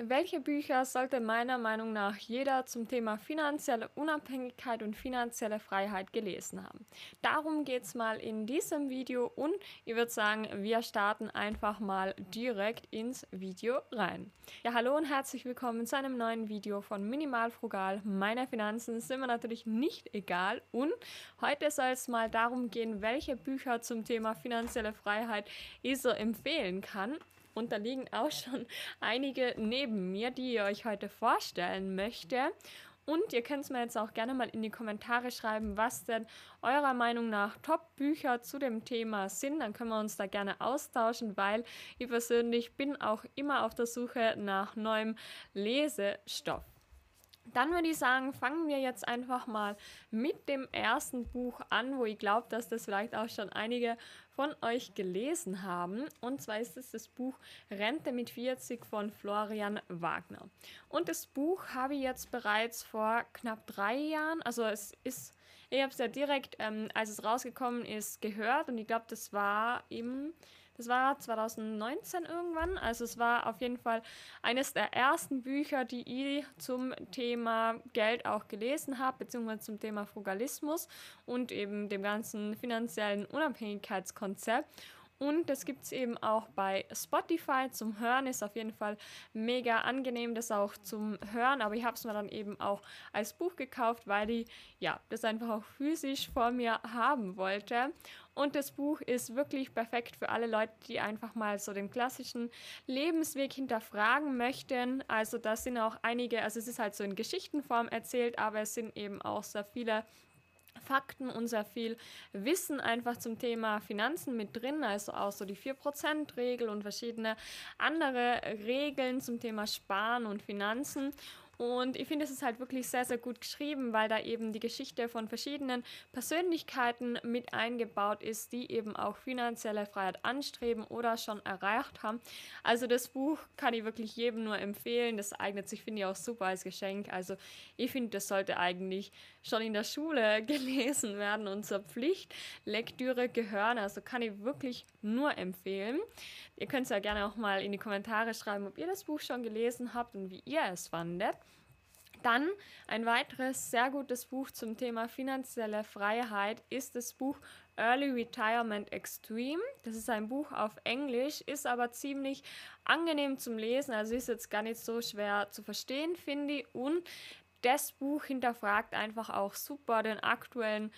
welche Bücher sollte meiner Meinung nach jeder zum Thema finanzielle Unabhängigkeit und finanzielle Freiheit gelesen haben? Darum geht es mal in diesem Video und ich würde sagen, wir starten einfach mal direkt ins Video rein. Ja, hallo und herzlich willkommen zu einem neuen Video von Minimal Frugal. Meine Finanzen sind mir natürlich nicht egal und heute soll es mal darum gehen, welche Bücher zum Thema finanzielle Freiheit ich so empfehlen kann und da liegen auch schon einige neben mir, die ich euch heute vorstellen möchte. Und ihr könnt es mir jetzt auch gerne mal in die Kommentare schreiben, was denn eurer Meinung nach Top-Bücher zu dem Thema sind. Dann können wir uns da gerne austauschen, weil ich persönlich bin auch immer auf der Suche nach neuem Lesestoff. Dann würde ich sagen, fangen wir jetzt einfach mal mit dem ersten Buch an, wo ich glaube, dass das vielleicht auch schon einige von euch gelesen haben. Und zwar ist es das Buch Rente mit 40 von Florian Wagner. Und das Buch habe ich jetzt bereits vor knapp drei Jahren, also es ist, ich habe es ja direkt, ähm, als es rausgekommen ist, gehört und ich glaube, das war im das war 2019 irgendwann. Also es war auf jeden Fall eines der ersten Bücher, die ich zum Thema Geld auch gelesen habe, beziehungsweise zum Thema Frugalismus und eben dem ganzen finanziellen Unabhängigkeitskonzept. Und das gibt es eben auch bei Spotify zum Hören. Ist auf jeden Fall mega angenehm, das auch zum Hören. Aber ich habe es mir dann eben auch als Buch gekauft, weil ich ja, das einfach auch physisch vor mir haben wollte. Und das Buch ist wirklich perfekt für alle Leute, die einfach mal so den klassischen Lebensweg hinterfragen möchten. Also da sind auch einige, also es ist halt so in Geschichtenform erzählt, aber es sind eben auch sehr viele Fakten und sehr viel Wissen einfach zum Thema Finanzen mit drin, also auch so die 4%-Regel und verschiedene andere Regeln zum Thema Sparen und Finanzen. Und ich finde, es ist halt wirklich sehr, sehr gut geschrieben, weil da eben die Geschichte von verschiedenen Persönlichkeiten mit eingebaut ist, die eben auch finanzielle Freiheit anstreben oder schon erreicht haben. Also das Buch kann ich wirklich jedem nur empfehlen. Das eignet sich, finde ich, auch super als Geschenk. Also ich finde, das sollte eigentlich schon in der Schule gelesen werden und zur Pflichtlektüre gehören. Also kann ich wirklich nur empfehlen. Ihr könnt es ja gerne auch mal in die Kommentare schreiben, ob ihr das Buch schon gelesen habt und wie ihr es fandet. Dann ein weiteres sehr gutes Buch zum Thema finanzielle Freiheit ist das Buch Early Retirement Extreme. Das ist ein Buch auf Englisch, ist aber ziemlich angenehm zum Lesen, also ist jetzt gar nicht so schwer zu verstehen, finde ich. Und das Buch hinterfragt einfach auch super den aktuellen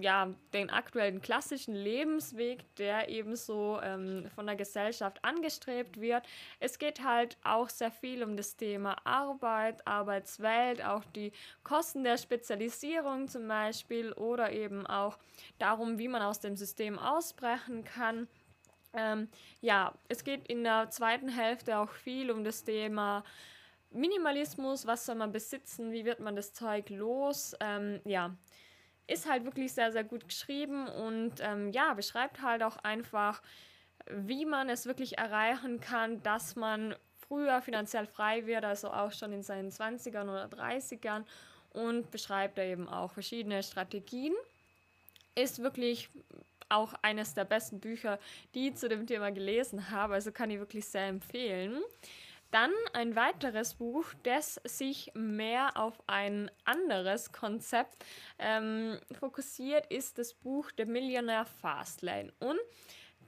ja, den aktuellen klassischen Lebensweg, der ebenso ähm, von der Gesellschaft angestrebt wird. Es geht halt auch sehr viel um das Thema Arbeit, Arbeitswelt, auch die Kosten der Spezialisierung zum Beispiel oder eben auch darum, wie man aus dem System ausbrechen kann. Ähm, ja, es geht in der zweiten Hälfte auch viel um das Thema Minimalismus, was soll man besitzen, wie wird man das Zeug los, ähm, ja, ist halt wirklich sehr, sehr gut geschrieben und ähm, ja, beschreibt halt auch einfach, wie man es wirklich erreichen kann, dass man früher finanziell frei wird, also auch schon in seinen 20ern oder 30ern und beschreibt da eben auch verschiedene Strategien. Ist wirklich auch eines der besten Bücher, die ich zu dem Thema gelesen habe, also kann ich wirklich sehr empfehlen. Dann ein weiteres Buch, das sich mehr auf ein anderes Konzept ähm, fokussiert, ist das Buch The Millionaire Fastlane. Und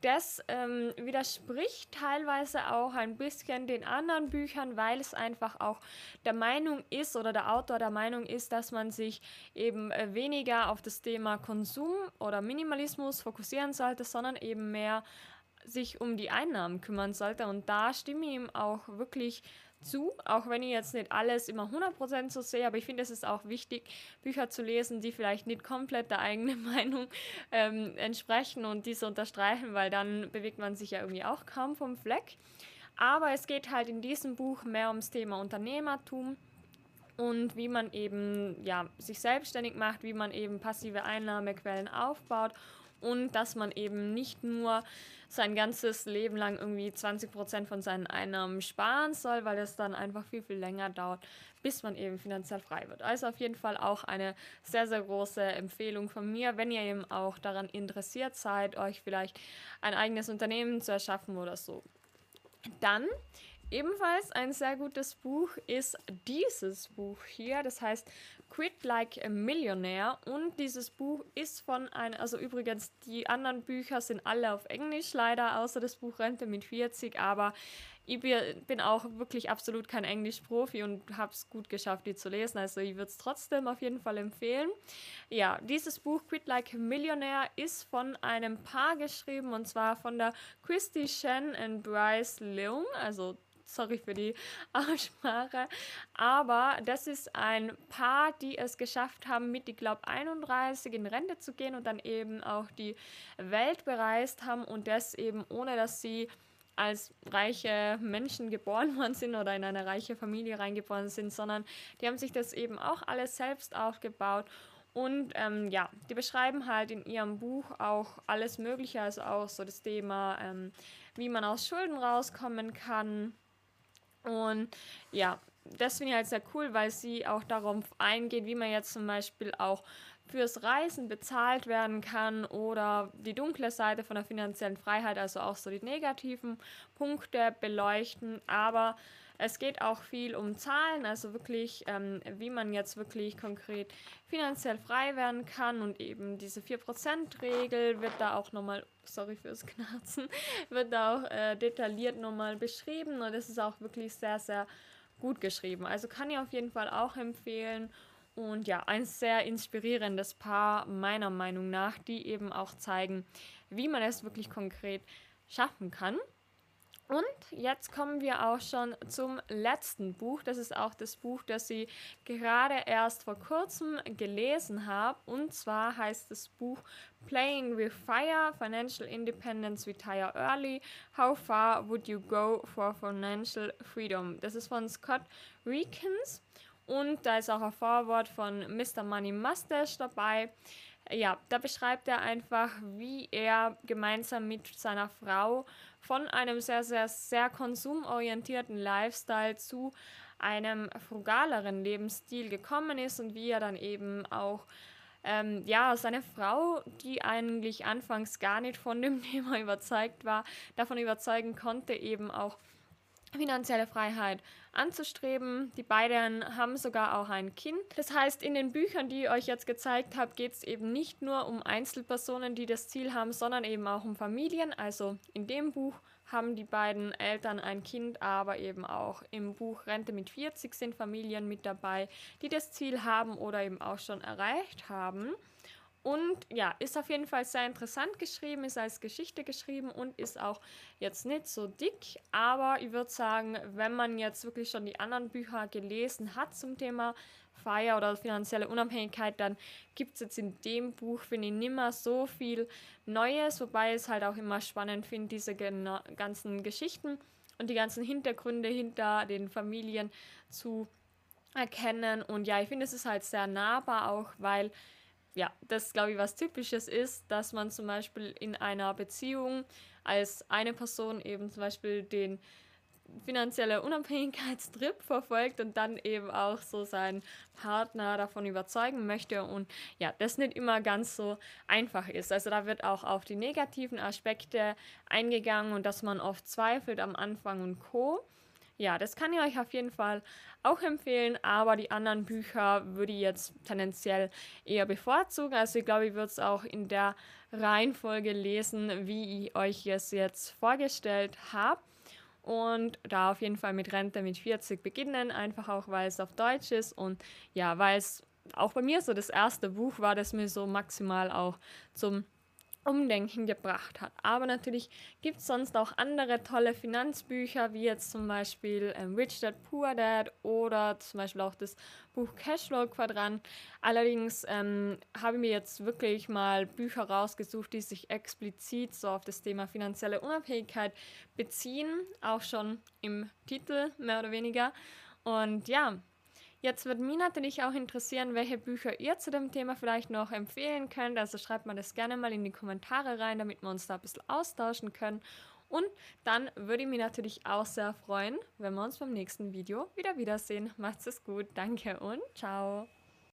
das ähm, widerspricht teilweise auch ein bisschen den anderen Büchern, weil es einfach auch der Meinung ist oder der Autor der Meinung ist, dass man sich eben äh, weniger auf das Thema Konsum oder Minimalismus fokussieren sollte, sondern eben mehr sich um die Einnahmen kümmern sollte. Und da stimme ich ihm auch wirklich zu, auch wenn ich jetzt nicht alles immer 100% so sehe, aber ich finde, es ist auch wichtig, Bücher zu lesen, die vielleicht nicht komplett der eigenen Meinung ähm, entsprechen und diese unterstreichen, weil dann bewegt man sich ja irgendwie auch kaum vom Fleck. Aber es geht halt in diesem Buch mehr ums Thema Unternehmertum und wie man eben ja, sich selbstständig macht, wie man eben passive Einnahmequellen aufbaut und dass man eben nicht nur sein ganzes Leben lang irgendwie 20 Prozent von seinen Einnahmen sparen soll, weil das dann einfach viel, viel länger dauert, bis man eben finanziell frei wird. Also auf jeden Fall auch eine sehr, sehr große Empfehlung von mir, wenn ihr eben auch daran interessiert seid, euch vielleicht ein eigenes Unternehmen zu erschaffen oder so. Dann Ebenfalls ein sehr gutes Buch ist dieses Buch hier, das heißt Quit Like a Millionaire. Und dieses Buch ist von einem, also übrigens die anderen Bücher sind alle auf Englisch leider, außer das Buch Rente mit 40, aber ich bin auch wirklich absolut kein Englisch-Profi und habe es gut geschafft, die zu lesen. Also ich würde es trotzdem auf jeden Fall empfehlen. Ja, dieses Buch Quit Like a Millionaire ist von einem Paar geschrieben und zwar von der Christy Shen und Bryce Leung, also sorry für die Aussprache, aber das ist ein Paar, die es geschafft haben, mit, ich glaube, 31 in Rente zu gehen und dann eben auch die Welt bereist haben und das eben ohne, dass sie als reiche Menschen geboren worden sind oder in eine reiche Familie reingeboren sind, sondern die haben sich das eben auch alles selbst aufgebaut. Und ähm, ja, die beschreiben halt in ihrem Buch auch alles Mögliche, also auch so das Thema, ähm, wie man aus Schulden rauskommen kann, und ja, das finde ich halt sehr cool, weil sie auch darauf eingeht, wie man jetzt zum Beispiel auch fürs Reisen bezahlt werden kann oder die dunkle Seite von der finanziellen Freiheit, also auch so die negativen Punkte beleuchten. Aber es geht auch viel um Zahlen, also wirklich, ähm, wie man jetzt wirklich konkret finanziell frei werden kann und eben diese 4%-Regel wird da auch nochmal, sorry fürs Knarzen, wird da auch äh, detailliert nochmal beschrieben und es ist auch wirklich sehr, sehr gut geschrieben. Also kann ich auf jeden Fall auch empfehlen. Und ja, ein sehr inspirierendes Paar meiner Meinung nach, die eben auch zeigen, wie man es wirklich konkret schaffen kann. Und jetzt kommen wir auch schon zum letzten Buch. Das ist auch das Buch, das ich gerade erst vor kurzem gelesen habe. Und zwar heißt das Buch Playing with Fire, Financial Independence, Retire Early. How far would you go for financial freedom? Das ist von Scott Reekins. Und da ist auch ein Vorwort von Mr. Money Mustache dabei ja, da beschreibt er einfach, wie er gemeinsam mit seiner Frau von einem sehr, sehr, sehr konsumorientierten Lifestyle zu einem frugaleren Lebensstil gekommen ist und wie er dann eben auch ähm, ja, seine Frau, die eigentlich anfangs gar nicht von dem Thema überzeugt war, davon überzeugen konnte, eben auch finanzielle Freiheit anzustreben. Die beiden haben sogar auch ein Kind. Das heißt, in den Büchern, die ich euch jetzt gezeigt habe, geht es eben nicht nur um Einzelpersonen, die das Ziel haben, sondern eben auch um Familien. Also in dem Buch haben die beiden Eltern ein Kind, aber eben auch im Buch Rente mit 40 sind Familien mit dabei, die das Ziel haben oder eben auch schon erreicht haben. Und ja, ist auf jeden Fall sehr interessant geschrieben, ist als Geschichte geschrieben und ist auch jetzt nicht so dick. Aber ich würde sagen, wenn man jetzt wirklich schon die anderen Bücher gelesen hat zum Thema Feier oder finanzielle Unabhängigkeit, dann gibt es jetzt in dem Buch, finde ich, nicht mehr so viel Neues, wobei es halt auch immer spannend finde, diese ganzen Geschichten und die ganzen Hintergründe hinter den Familien zu erkennen. Und ja, ich finde, es ist halt sehr nahbar auch, weil ja, das glaube ich was Typisches ist, dass man zum Beispiel in einer Beziehung als eine Person eben zum Beispiel den finanzielle Unabhängigkeitstrip verfolgt und dann eben auch so seinen Partner davon überzeugen möchte und ja, das nicht immer ganz so einfach ist. Also da wird auch auf die negativen Aspekte eingegangen und dass man oft zweifelt am Anfang und co. Ja, das kann ich euch auf jeden Fall auch empfehlen, aber die anderen Bücher würde ich jetzt tendenziell eher bevorzugen. Also ich glaube, ich würde es auch in der Reihenfolge lesen, wie ich euch es jetzt vorgestellt habe. Und da auf jeden Fall mit Rente mit 40 beginnen, einfach auch weil es auf Deutsch ist und ja, weil es auch bei mir so das erste Buch war, das mir so maximal auch zum Umdenken gebracht hat. Aber natürlich gibt es sonst auch andere tolle Finanzbücher, wie jetzt zum Beispiel ähm, Rich Dad Poor Dad oder zum Beispiel auch das Buch Cashflow Quadrant. Allerdings ähm, habe ich mir jetzt wirklich mal Bücher rausgesucht, die sich explizit so auf das Thema finanzielle Unabhängigkeit beziehen, auch schon im Titel mehr oder weniger. Und ja, Jetzt würde mich natürlich auch interessieren, welche Bücher ihr zu dem Thema vielleicht noch empfehlen könnt. Also schreibt mal das gerne mal in die Kommentare rein, damit wir uns da ein bisschen austauschen können. Und dann würde ich mich natürlich auch sehr freuen, wenn wir uns beim nächsten Video wieder wiedersehen. Macht's es gut, danke und ciao.